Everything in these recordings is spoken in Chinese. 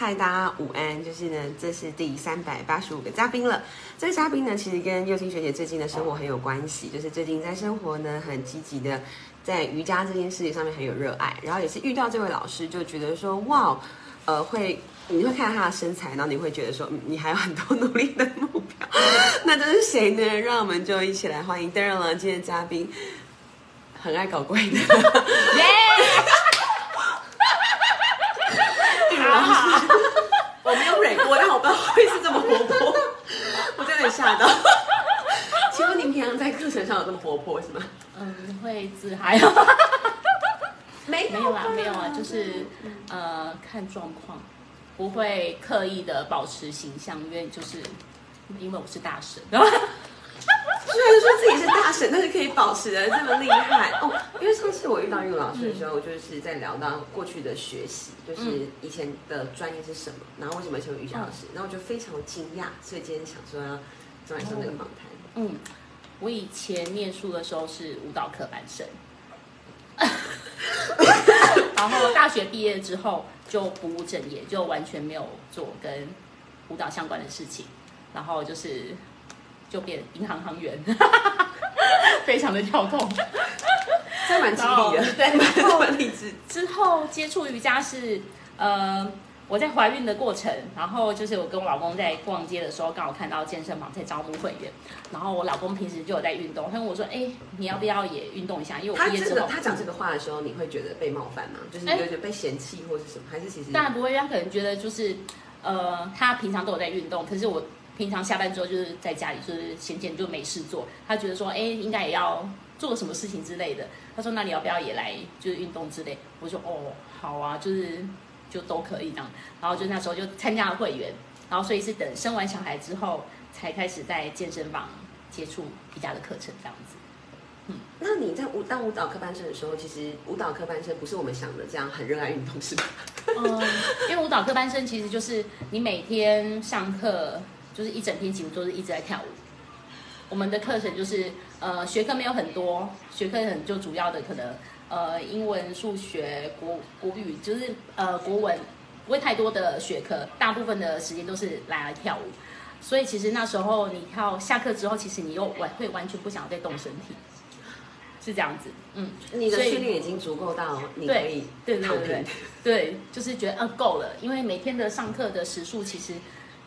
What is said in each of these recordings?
嗨，大家午安！就是呢，这是第三百八十五个嘉宾了。这个嘉宾呢，其实跟幼青学姐最近的生活很有关系，就是最近在生活呢很积极的，在瑜伽这件事情上面很有热爱。然后也是遇到这位老师，就觉得说，哇，呃，会你会看到他的身材，然后你会觉得说，嗯，你还有很多努力的目标。那这是谁呢？让我们就一起来欢迎 Darren 今天嘉宾，很爱搞怪的。耶！好好，我没有忍过，但我不知道会是这么活泼，我真的吓到。请问您平常在课程上有这么活泼是吗？嗯，会自嗨。没没有啦，没有啊，就是呃看状况，不会刻意的保持形象，因为就是因为我是大神。虽然说自己是大神，但是可以保持的这么厉害哦。因为上次我遇到玉老师的时候，就是在聊到过去的学习，就是以前的专业是什么，然后为什么成为瑜伽老师，然后我就非常惊讶，所以今天想说要做来上这个访谈。嗯，我以前念书的时候是舞蹈科班生，然后大学毕业之后就不务正业，就完全没有做跟舞蹈相关的事情，然后就是。就变银行行员，非常的跳动，这蛮激励的。对，然后之后接触瑜伽是，呃，我在怀孕的过程，然后就是我跟我老公在逛街的时候，刚好看到健身房在招募会员，然后我老公平时就有在运动，他跟我说：“哎，你要不要也运动一下？”因为我毕业之后，他讲这个话的时候，你会觉得被冒犯吗？就是有点被嫌弃或是什么？还是其实当然不会，他可能觉得就是，呃，他平常都有在运动，可是我。平常下班之后就是在家里，就是闲闲就没事做。他觉得说，哎，应该也要做什么事情之类的。他说，那你要不要也来，就是运动之类？我说，哦，好啊，就是就都可以这样。然后就那时候就参加了会员，然后所以是等生完小孩之后才开始在健身房接触瑜伽的课程这样子。嗯，那你在舞当舞蹈科班生的时候，其实舞蹈科班生不是我们想的这样很热爱运动，是吧？嗯，因为舞蹈科班生其实就是你每天上课。就是一整天几乎都是一直在跳舞。我们的课程就是呃学科没有很多，学科很就主要的可能呃英文、数学、国国语，就是呃国文不会太多的学科，大部分的时间都是来来跳舞。所以其实那时候你跳下课之后，其实你又完会完全不想再动身体，是这样子。嗯，你的训练已经足够到你可以对对对对，就是觉得呃够了，因为每天的上课的时数其实。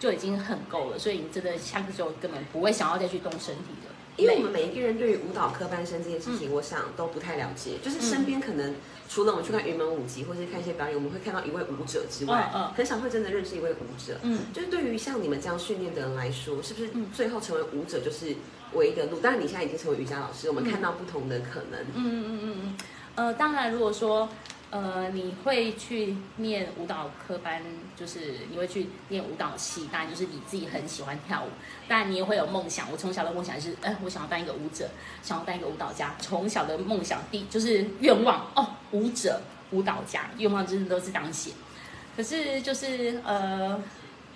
就已经很够了，所以你真的下课之后根本不会想要再去动身体了。因为我们每一个人对于舞蹈科班生这件事情，我想都不太了解。就是身边可能除了我们去看云门舞集或是看一些表演，我们会看到一位舞者之外，很少会真的认识一位舞者。嗯，就是对于像你们这样训练的人来说，是不是最后成为舞者就是唯一的路？当然，你现在已经成为瑜伽老师，我们看到不同的可能。嗯嗯嗯嗯嗯。呃，当然，如果说。呃，你会去念舞蹈科班，就是你会去念舞蹈系，当然就是你自己很喜欢跳舞，当然你也会有梦想。我从小的梦想是，哎，我想要当一个舞者，想要当一个舞蹈家。从小的梦想，第就是愿望哦，舞者、舞蹈家，愿望真的都是当写。可是就是呃，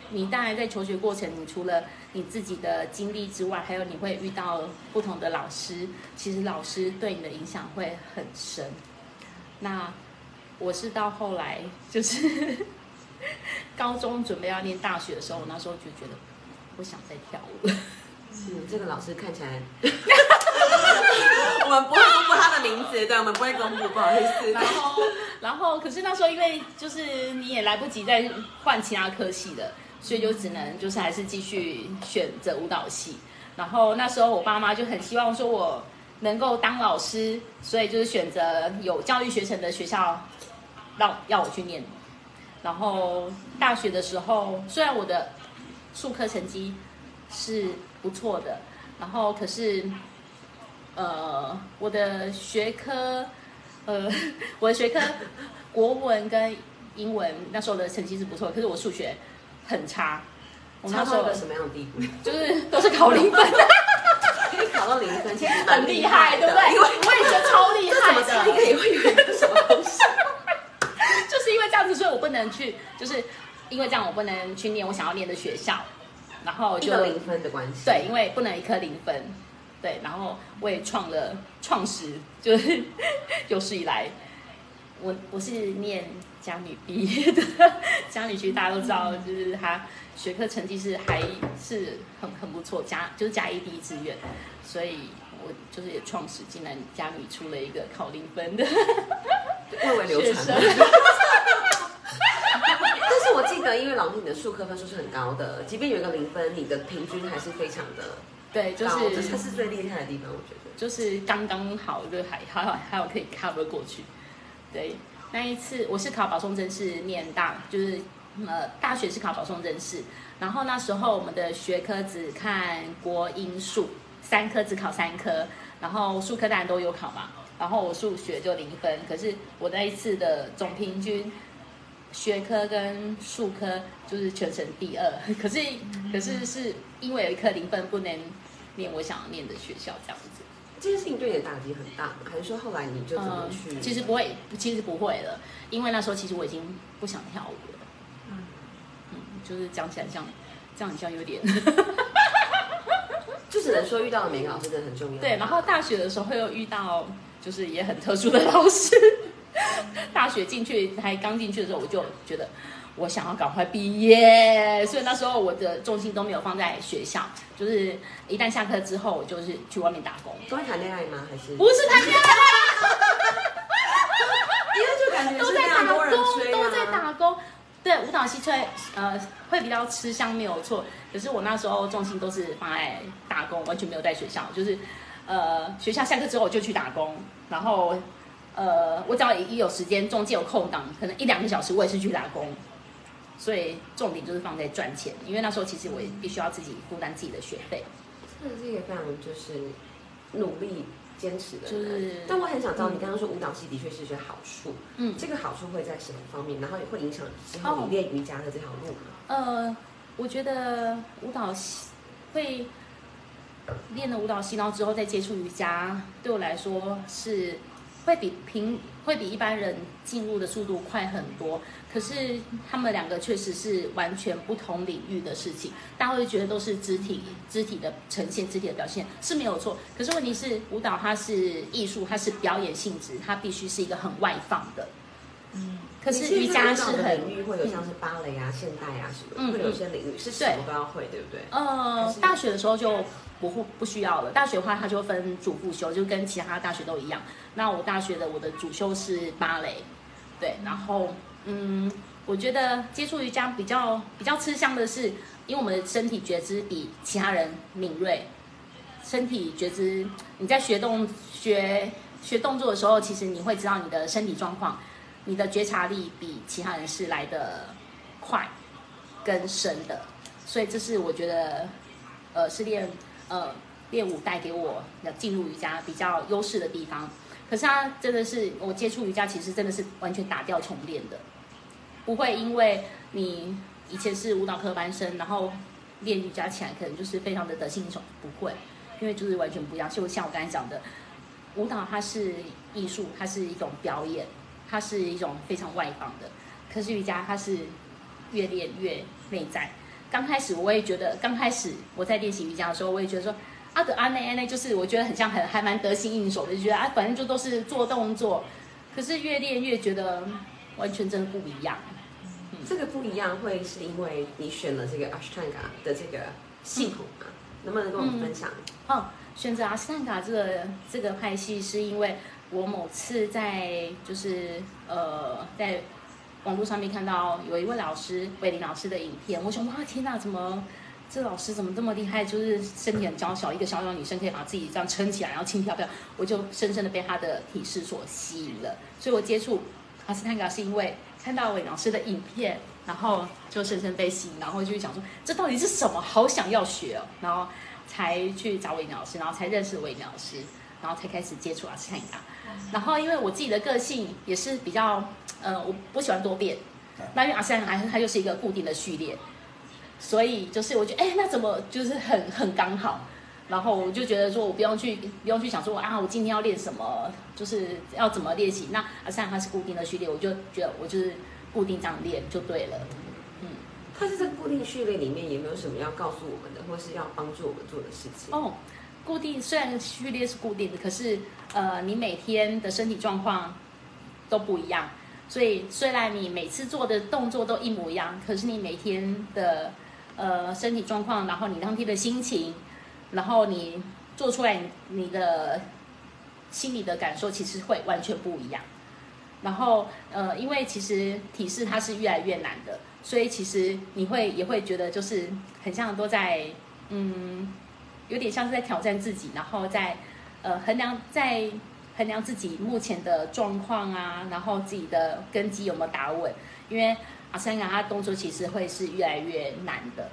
你当然在求学过程，你除了你自己的经历之外，还有你会遇到不同的老师，其实老师对你的影响会很深。那我是到后来，就是 高中准备要念大学的时候，我那时候就觉得不想再跳舞了。是 这个老师看起来，我们不会公布他的名字，对，我们不会公布，不好意思。然后，然后，可是那时候因为就是你也来不及再换其他科系的，所以就只能就是还是继续选择舞蹈系。然后那时候我爸妈就很希望说我能够当老师，所以就是选择有教育学程的学校。让要我去念，然后大学的时候，虽然我的数科成绩是不错的，然后可是，呃，我的学科，呃，我的学科国文跟英文那时候的成绩是不错，可是我数学很差。我那时候什么样的地步？就是都是考零分，可以考到零分，其实很厉害，对不对？因为我也觉得超厉害的。这怎么也会有一个什么东西？就是因为这样子，所以我不能去，就是因为这样，我不能去念我想要念的学校，然后就零分的关系。对，因为不能一科零分。对，然后我也创了创始，就是 有史以来，我我是念家女毕业的，家女其实大家都知道，就是她学科成绩是还是很很不错，加就是加一第一志愿，所以我就是也创始，竟然家里出了一个考零分的蔚为流学传生。但是我记得，因为老师你的数科分数是很高的，即便有一个零分，你的平均还是非常的对，就是，这是最厉害的地方，我觉得。就是刚刚好，就还还好还好可以 cover 过去。对，那一次我是考保送真试念大，就是呃大学是考保送真试，然后那时候我们的学科只看国英数三科只考三科，然后数科当然都有考嘛，然后我数学就零分，可是我那一次的总平均。学科跟数科就是全省第二，可是可是是因为有一科零分不能念我想要念的学校这样子。这件事情对你的打击很大吗？还是说后来你就怎么去？嗯其实不会，其实不会了，因为那时候其实我已经不想跳舞了。嗯嗯，就是讲起来这样，这样好像有点 就只能说遇到的每个老师真的很重要。对。然后大学的时候又遇到就是也很特殊的老师，大学进去还刚进去的时候，我就觉得。我想要赶快毕业，所以那时候我的重心都没有放在学校，就是一旦下课之后，我就是去外面打工。都会谈恋爱吗？还是不是谈恋爱，因为就感觉都在打工，都在打工。对，舞蹈系吹呃会比较吃香没有错，可是我那时候重心都是放在打工，完全没有在学校，就是呃学校下课之后我就去打工，然后呃我只要一有时间，中间有空档，可能一两个小时我也是去打工，所以重点就是放在赚钱，因为那时候其实我也必须要自己负担自己的学费。真的是一个非常就是努力坚持的人。就是但我很想知道，你刚刚说舞蹈系的确是一些好处，嗯，这个好处会在什么方面？然后也会影响之后你练瑜伽的这条路吗？呃，我觉得舞蹈系会练了舞蹈系，然后之后再接触瑜伽，对我来说是会比平会比一般人进入的速度快很多。可是他们两个确实是完全不同领域的事情，大家会觉得都是肢体肢体的呈现、肢体的表现是没有错。可是问题是，舞蹈它是艺术，它是表演性质，它必须是一个很外放的。嗯，可是瑜伽是很领域会有像是芭蕾啊、现代啊什么，嗯会有一些领域是什么都要会，对不对？呃大学的时候就不会不需要了。大学的话，它就分主副修，就跟其他大学都一样。那我大学的我的主修是芭蕾，对，然后嗯，我觉得接触瑜伽比较比较吃香的是，因为我们的身体觉知比其他人敏锐。身体觉知，你在学动学学动作的时候，其实你会知道你的身体状况，你的觉察力比其他人是来的快跟深的。所以这是我觉得，呃，是练呃练舞带给我的进入瑜伽比较优势的地方。可是它真的是我接触瑜伽，其实真的是完全打掉重练的，不会因为你以前是舞蹈科班生，然后练瑜伽起来可能就是非常的得心应手，不会，因为就是完全不一样。就像我刚才讲的，舞蹈它是艺术，它是一种表演，它是一种非常外放的。可是瑜伽它是越练越内在。刚开始我也觉得，刚开始我在练习瑜伽的时候，我也觉得说，阿的阿内啊内，就是我觉得很像很还蛮得心应手的，就觉得啊反正就都是做动作。可是越练越觉得完全真的不一样。这个不一样，会是因为你选了这个 Ashtanga 的这个系统吗？能不能跟我们分享？哦，选择阿斯坦卡这个这个派系，是因为我某次在就是呃在网络上面看到有一位老师韦林老师的影片，我想哇天哪，怎么这老师怎么这么厉害？就是身体很娇小，一个小小女生可以把自己这样撑起来，然后轻飘飘，我就深深的被他的体式所吸引了。所以我接触阿斯坦卡是因为看到韦老师的影片，然后就深深被吸引，然后就想说这到底是什么？好想要学哦，然后。才去找韦老师，然后才认识韦老师，然后才开始接触阿斯坦卡。然后因为我自己的个性也是比较，呃，我不喜欢多变。那因为阿斯坦卡它就是一个固定的序列，所以就是我觉得，哎，那怎么就是很很刚好。然后我就觉得说，我不用去不用去想说啊，我今天要练什么，就是要怎么练习。那阿斯坦卡是固定的序列，我就觉得我就是固定这样练就对了。它是在固定序列里面，有没有什么要告诉我们的，或是要帮助我们做的事情？哦，固定虽然序列是固定的，可是呃，你每天的身体状况都不一样。所以虽然你每次做的动作都一模一样，可是你每天的呃身体状况，然后你当天的心情，然后你做出来你的心理的感受，其实会完全不一样。然后呃，因为其实体式它是越来越难的，所以其实你会也会觉得就是很像都在嗯，有点像是在挑战自己，然后在呃衡量在。衡量自己目前的状况啊，然后自己的根基有没有打稳？因为阿三港他动作其实会是越来越难的。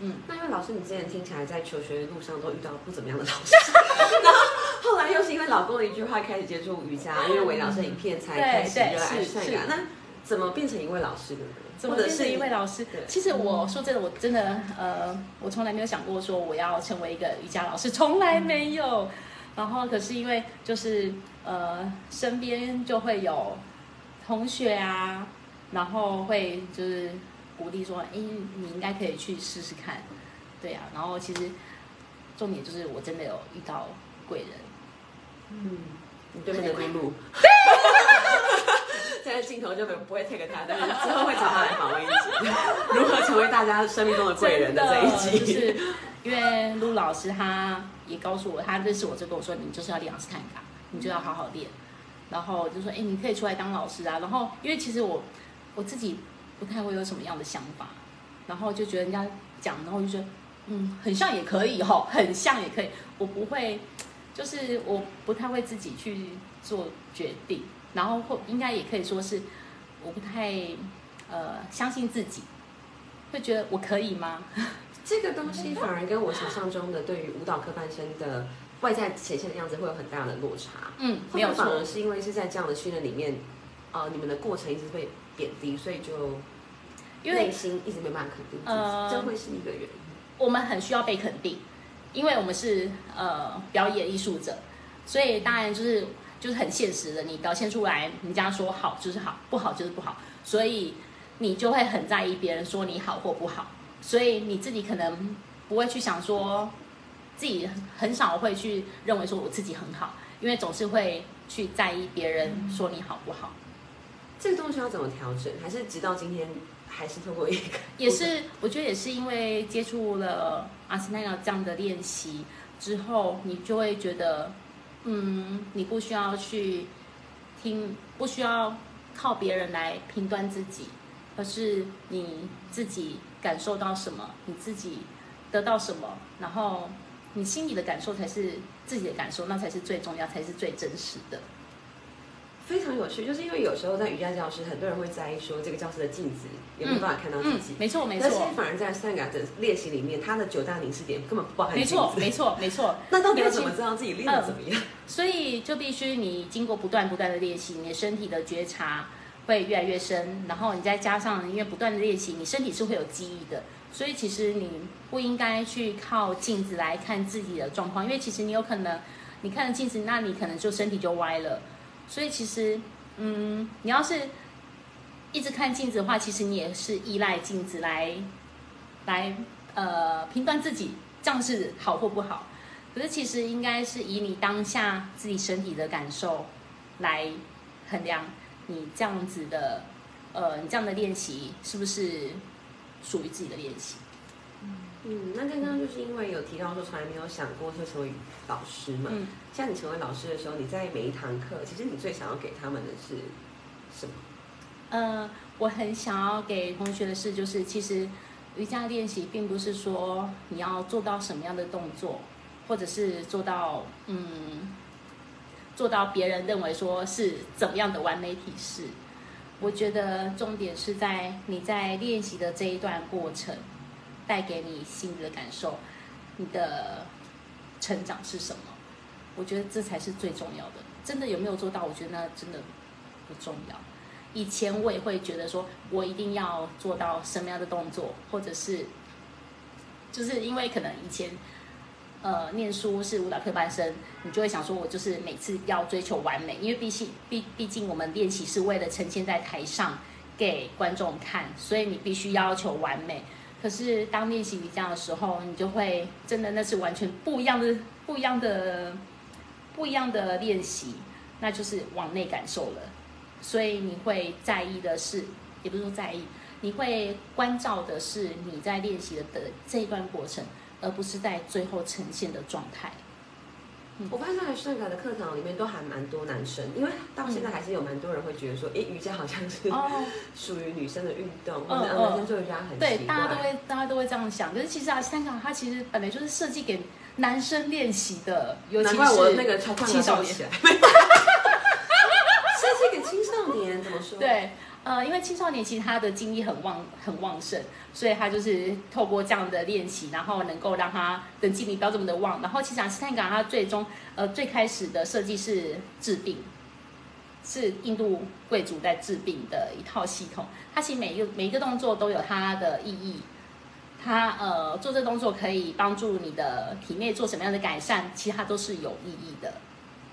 嗯，那因为老师你之前听起来在求学的路上都遇到不怎么样的老师，然后后来又是因为老公的一句话开始接触瑜伽，因为韦老师影片才开始热爱善雅。那怎么变成一位老师的呢？怎么变成一位老师？其实我说真的，我真的呃，我从来没有想过说我要成为一个瑜伽老师，从来没有。然后，可是因为就是呃，身边就会有同学啊，然后会就是鼓励说：“哎，你应该可以去试试看。”对啊，然后其实重点就是我真的有遇到贵人。嗯，你对面的露露。现在镜头就不会 take 他，但是之后会找他来访问一集，如何成为大家生命中的贵人的这一集。因为陆老师他也告诉我，他认识我就跟我说，你就是要练斯坦卡，你就要好好练。然后就说，哎，你可以出来当老师啊。然后因为其实我我自己不太会有什么样的想法，然后就觉得人家讲，然后就觉得，嗯，很像也可以吼，很像也可以。我不会，就是我不太会自己去做决定，然后或应该也可以说是我不太呃相信自己，会觉得我可以吗？这个东西反而跟我想象中的对于舞蹈科班生的外在显现的样子会有很大的落差。嗯，没有反而是因为是在这样的训练里面，呃，你们的过程一直被贬低，所以就内心一直没办法肯定自己，这会是一个原因。我们很需要被肯定，因为我们是呃表演艺术者，所以当然就是就是很现实的，你表现出来，人家说好就是好，不好就是不好，所以你就会很在意别人说你好或不好。所以你自己可能不会去想说，自己很少会去认为说我自己很好，因为总是会去在意别人说你好不好。这个东西要怎么调整？还是直到今天还是透过一个？也是，我觉得也是因为接触了阿斯奈尔这样的练习之后，你就会觉得，嗯，你不需要去听，不需要靠别人来评断自己，而是你自己。感受到什么，你自己得到什么，然后你心里的感受才是自己的感受，那才是最重要，才是最真实的。非常有趣，就是因为有时候在瑜伽教室，很多人会在意说这个教室的镜子有没有办法看到自己。没错没错。但是反而在三个的练习里面，它的九大凝视点根本不包含。没错没错没 错。那到底要怎么知道自己练的怎么样？所以就必须你经过不断不断的练习，你的身体的觉察。会越来越深，然后你再加上因为不断的练习，你身体是会有记忆的，所以其实你不应该去靠镜子来看自己的状况，因为其实你有可能你看了镜子，那你可能就身体就歪了。所以其实，嗯，你要是一直看镜子的话，其实你也是依赖镜子来来呃评断自己这样是好或不好。可是其实应该是以你当下自己身体的感受来衡量。你这样子的，呃，你这样的练习是不是属于自己的练习？嗯，那刚刚就是因为有提到说从来没有想过会成为老师嘛。嗯。像你成为老师的时候，你在每一堂课，其实你最想要给他们的是什么？呃，我很想要给同学的是，就是其实瑜伽练习并不是说你要做到什么样的动作，或者是做到嗯。做到别人认为说是怎么样的完美体式，我觉得重点是在你在练习的这一段过程，带给你心里的感受，你的成长是什么？我觉得这才是最重要的。真的有没有做到？我觉得那真的不重要。以前我也会觉得说我一定要做到什么样的动作，或者是就是因为可能以前。呃，念书是舞蹈科班生，你就会想说，我就是每次要追求完美，因为毕竟毕毕竟我们练习是为了呈现在台上给观众看，所以你必须要求完美。可是当练习瑜伽的时候，你就会真的那是完全不一样的、不一样的、不一样的练习，那就是往内感受了。所以你会在意的是，也不是说在意，你会关照的是你在练习的的这一段过程，而不是在最后呈现的状态。我发现在圣格的课堂里面都还蛮多男生，因为到现在还是有蛮多人会觉得说，哎、瑜伽好像是哦，属于女生的运动，嗯或者嗯男生做瑜伽很对，大家都怪。会大家都会这样想，可是其实啊，香港它其实本来就是设计给男生练习的，尤其是那个超胖青少年。设计给青少年怎么说？，对，呃，因为青少年其实他的精力很旺很旺盛，所以他就是透过这样的练习，然后能够让他的精力不要这么的旺。然后其实阿斯泰港他最终呃最开始的设计是治病，是印度贵族在治病的一套系统。它其实每一个每一个动作都有它的意义。它呃做这动作可以帮助你的体内做什么样的改善，其实它都是有意义的。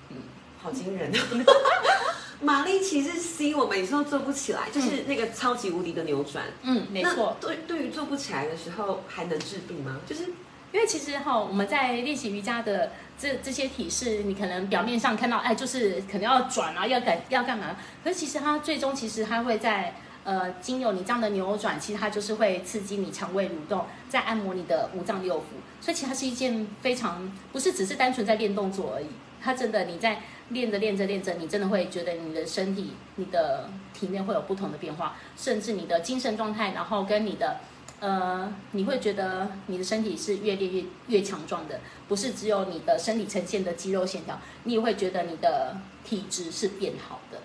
嗯好惊人。玛丽其实 C 我每次都做不起来，就是那个超级无敌的扭转。嗯，没错。那对，对于做不起来的时候，还能治病吗？就是因为其实哈，我们在练习瑜伽的这这些体式，你可能表面上看到，哎，就是可能要转啊，要干要干嘛？可是其实它最终其实它会在呃，经由你这样的扭转，其实它就是会刺激你肠胃蠕动，在按摩你的五脏六腑。所以其实它是一件非常不是只是单纯在练动作而已，它真的你在练着练着练着，你真的会觉得你的身体、你的体内会有不同的变化，甚至你的精神状态，然后跟你的。呃，你会觉得你的身体是越练越越强壮的，不是只有你的身体呈现的肌肉线条，你也会觉得你的体质是变好的。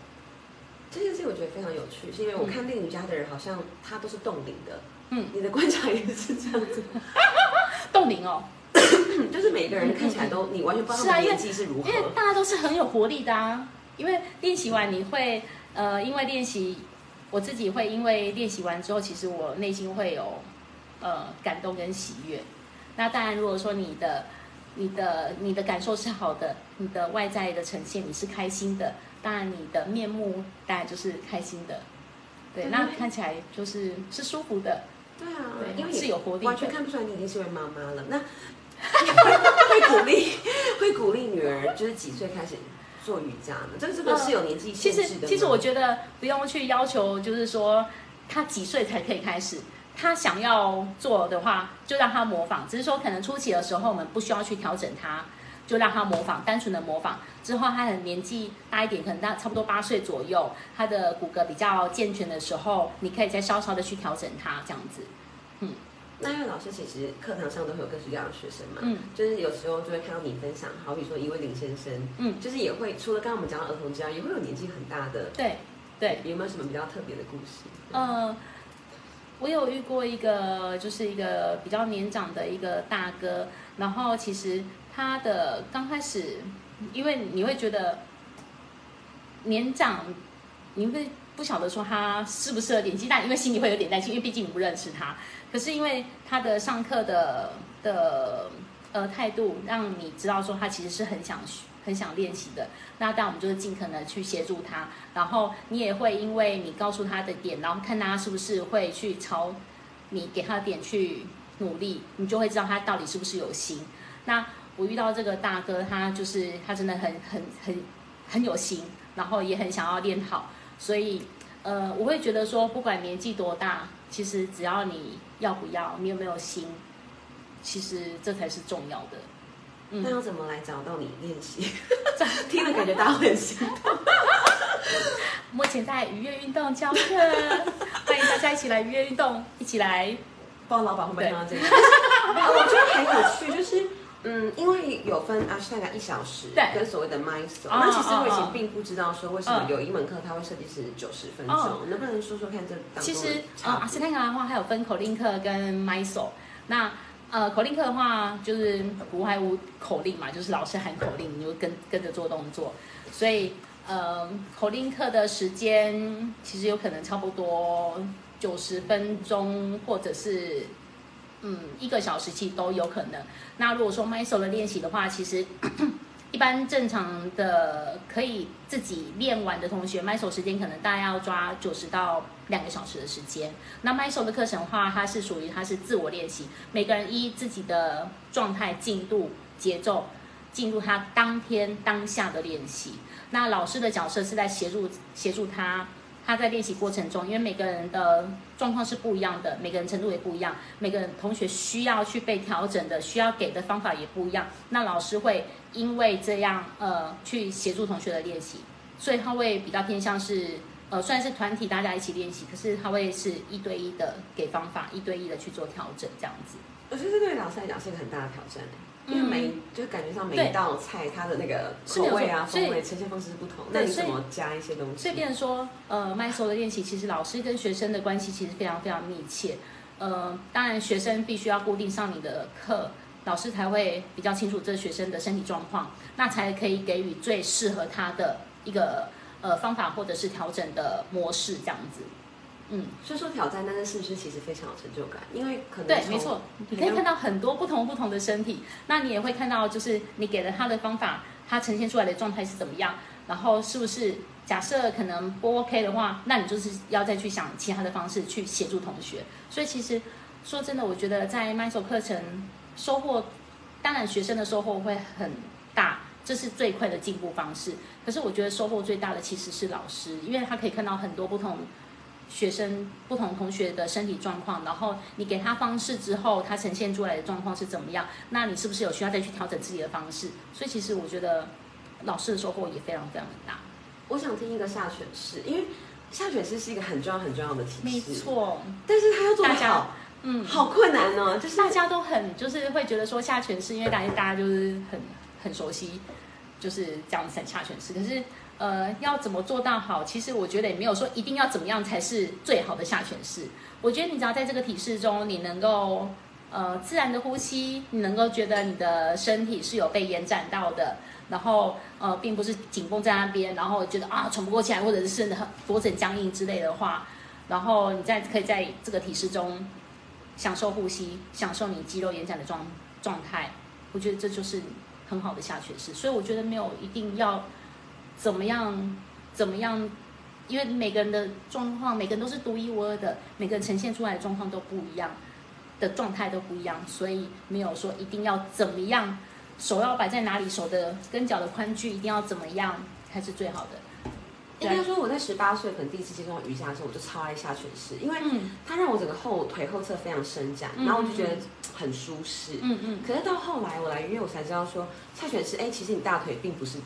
这件事情我觉得非常有趣，是因为我看练瑜伽的人好像他都是冻龄的。嗯，你的观察也是这样子，冻龄哦，就是每个人看起来都你完全不知道他们是啊因为年纪是如何因。为大家都是很有活力的啊。因为练习完你会呃，因为练习，我自己会因为练习完之后，其实我内心会有呃感动跟喜悦。那当然，如果说你的你的你的感受是好的，你的外在的呈现你是开心的，当然你的面目当然就是开心的。对，那看起来就是是舒服的。对啊，对因为你是有活力的完全看不出来你已经是位妈妈了。那会会鼓励会鼓励女儿，就是几岁开始做瑜伽呢？这个这个是有年纪限制的吗其实我觉得不用去要求，就是说她几岁才可以开始。他想要做的话，就让他模仿。只是说，可能初期的时候，我们不需要去调整他，就让他模仿，单纯的模仿。之后他的年纪大一点，可能大差不多八岁左右，他的骨骼比较健全的时候，你可以再稍稍的去调整他，这样子。那因为老师其实课堂上都会有各式各样的学生嘛，嗯就是有时候就会看到你分享，好比说一位林先生，嗯，就是也会除了刚刚我们讲到儿童之外，也会有年纪很大的，对对。有没有什么比较特别的故事？呃，我有遇过一个，就是一个比较年长的一个大哥，然后其实他的刚开始，因为你会觉得年长，你会不晓得说他适不适合年纪大因为心里会有点担心，因为毕竟你不认识他。可是因为他的上课的的呃态度，让你知道说他其实是很想学很想练习的。那但我们就是尽可能去协助他，然后你也会因为你告诉他的点，然后看他是不是会去朝你给他的点去努力，你就会知道他到底是不是有心。那我遇到这个大哥，他就是他真的很很很很有心，然后也很想要练好，所以呃，我会觉得说，不管年纪多大，其实只要你要不要，你有没有心，其实这才是重要的。那要怎么来找到你练习？听了感觉大家会很心动。目前在愉悦运动教课，欢迎大家一起来愉悦运动，一起来。不知道老板会不会看到这个？我觉得很有趣，就是嗯，因为有分阿斯大概一小时，对。跟所谓的 m i s o 哦那其实我以前并不知道说为什么有一门课它会设计是九十分钟哦，能不能说说看这当其实啊，阿斯泰卡的话还有分口令课跟 m y s o 那呃口令课的话就是不外乎口令嘛，就是老师喊口令，你就跟跟着做动作。所以呃口令课的时间其实有可能差不多九十分钟，或者是嗯一个小时，其实都有可能。那如果说 m y s o 的练习的话，其实 一般正常的可以自己练完的同学 m y s o 时间可能大概要抓九十到两个小时的时间。那 m y s o 的课程的话，它是属于它是自我练习，每个人依自己的状态、进度、节奏，进入他当天当下的练习。那老师的角色是在协助协助他，他在练习过程中，因为每个人的状况是不一样的，每个人程度也不一样，每个人同学需要去被调整的，需要给的方法也不一样。那老师会因为这样呃去协助同学的练习，所以他会比较偏向是呃虽然是团体大家一起练习，可是他会是一对一的给方法，一对一的去做调整这样子。我觉得这对老师来讲是一个很大的挑战因为每就感觉上每一道菜它的那个口味啊、风味呈现方式是不同，那你怎么加一些东西？所以变成说，呃，麦手的练习，其实老师跟学生的关系其实非常非常密切。呃，当然学生必须要固定上你的课，老师才会比较清楚这学生的身体状况，那才可以给予最适合他的一个呃方法或者是调整的模式这样子。嗯，所以说挑战，但是是不是其实非常有成就感？因为可能对，没错，你可以看到很多不同不同的身体，那你也会看到，就是你给了他的方法，他呈现出来的状态是怎么样，然后是不是假设可能不 OK 的话，那你就是要再去想其他的方式去协助同学。所以其实说真的，我觉得在 m s o 课程收获，当然学生的收获会很大。这是最快的进步方式，可是我觉得收获最大的其实是老师，因为他可以看到很多不同学生不同同学的身体状况，然后你给他方式之后，他呈现出来的状况是怎么样？那你是不是有需要再去调整自己的方式？所以其实我觉得老师的收获也非常非常的大。我想听一个下犬式，因为下犬式是一个很重要很重要的体没式，错，但是他要做得大家好，嗯，好困难哦，就是大家都很就是会觉得说下犬式，因为大家大家就是很很熟悉，就是这样子下犬式。可是呃，要怎么做到好？其实我觉得也没有说一定要怎么样才是最好的下犬式。我觉得你只要在这个体式中，你能够呃自然的呼吸，你能够觉得你的身体是有被延展到的。然后呃，并不是紧绷在那边，然后觉得啊喘不过气来，或者是很脖子很僵硬之类的话，然后你在可以在这个体式中享受呼吸，享受你肌肉延展的状状态，我觉得这就是很好的下犬式。所以我觉得没有一定要怎么样怎么样，因为每个人的状况，每个人都是独一无二的，每个人呈现出来的状况都不一样，的状态都不一样，所以没有说一定要怎么样，手要摆在哪里，手的跟脚的宽距一定要怎么样才是最好的。应该说我在十八岁可能第一次接触到瑜伽的时候，我就超爱下犬式，因为嗯它让我整个后腿后侧非常伸展，嗯然后我就觉得很舒适。嗯嗯，可是到后来我来约，我才知道说下犬式，哎，其实你大腿并不是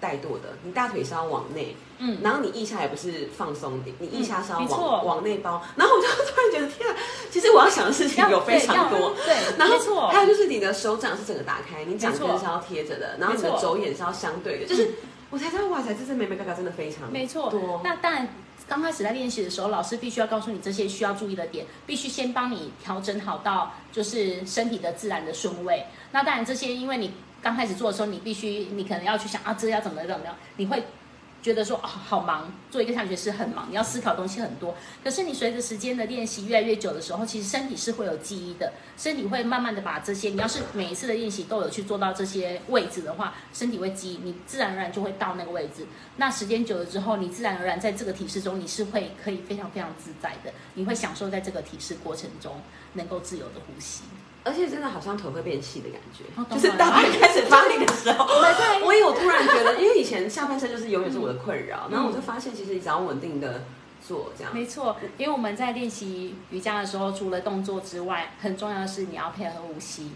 带舵的，你大腿是要往内，嗯，然后你腋下也不是放松的，你腋下是要往、往内包。然后我就突然觉得，天啊，其实我要想的事情有非常多。对，然后没错，还有就是你的手掌是整个打开，你掌根是要贴着的，然后你的肘眼是要相对的，就是我才知道哇塞，这这美美嘎嘎真的非常没错多。那当然，刚开始在练习的时候，老师必须要告诉你这些需要注意的点，必须先帮你调整好到就是身体的自然的顺位。那当然，这些因为你刚开始做的时候，你必须你可能要去想啊，这要怎么怎么样，你会。觉得说哦好忙，做一个下学是很忙，你要思考东西很多。可是你随着时间的练习越来越久的时候，其实身体是会有记忆的，身体会慢慢的把这些，你要是每一次的练习都有去做到这些位置的话，身体会记忆，你自然而然就会到那个位置。那时间久了之后，你自然而然在这个体式中，你是会可以非常非常自在的，你会享受在这个体式过程中能够自由的呼吸。而且真的好像腿会变细的感觉，哦就是大腿开始发力的时候，对。我也有突然觉得，因为以前下半身就是永远是我的困扰，嗯。然后我就发现其实只要稳定的做这样，没错，因为我们在练习瑜伽的时候，除了动作之外，很重要的是你要配合呼吸。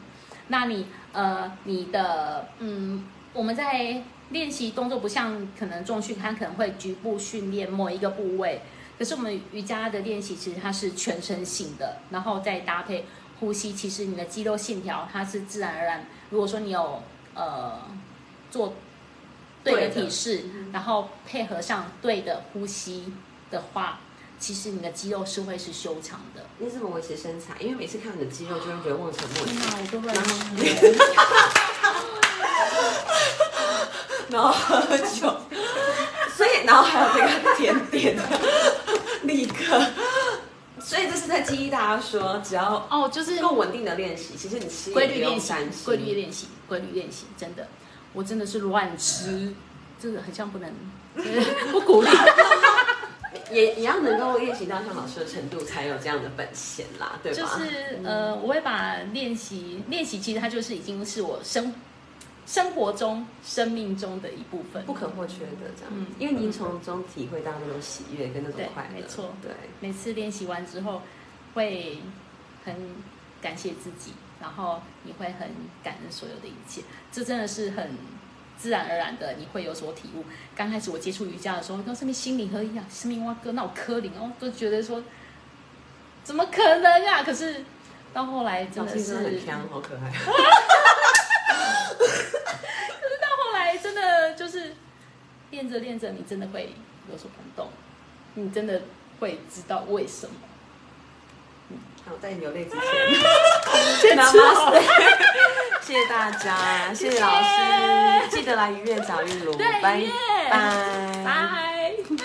那你呃，你的嗯，我们在练习动作不像可能重训，它可能会局部训练某一个部位，可是我们瑜伽的练习其实它是全身性的，然后再搭配呼吸，其实你的肌肉线条它是自然而然。如果说你有呃做对的体式，然后配合上对的呼吸的话，其实你的肌肉是会是修长的。你怎么维持身材？因为每次看你的肌肉就会觉得望尘莫及，我都乱说。然后喝酒，所以然后还有这个甜点，立刻。所以这是在激励大家说，只要哦，就是够稳定的练习，其实你吃规律练习规律练习，规律练习，真的，我真的是乱吃，真的很像不能 不鼓励。也也要能够练习到像老师的程度，才有这样的本钱啦，对吧？就是呃，我会把练习练习，其实它就是已经是我生生活中、生命中的一部分，不可或缺的这样，嗯因为您从中体会到那种喜悦跟那种快乐，没错对，每次练习完之后，会很感谢自己，然后你会很感恩所有的一切，这真的是很自然而然的，你会有所体悟。刚开始我接触瑜伽的时候，跟上面心灵合一样，生命蛙哥那种科灵哦，都觉得说怎么可能啊？可是到后来真的是，很香，好可爱。到后来真的就是练着练着，你真的会有所感动，你真的会知道为什么。好，在你流泪之前。先吃。好 谢谢大家，谢谢。老师，记得来愉悦找玉茹，拜拜，拜。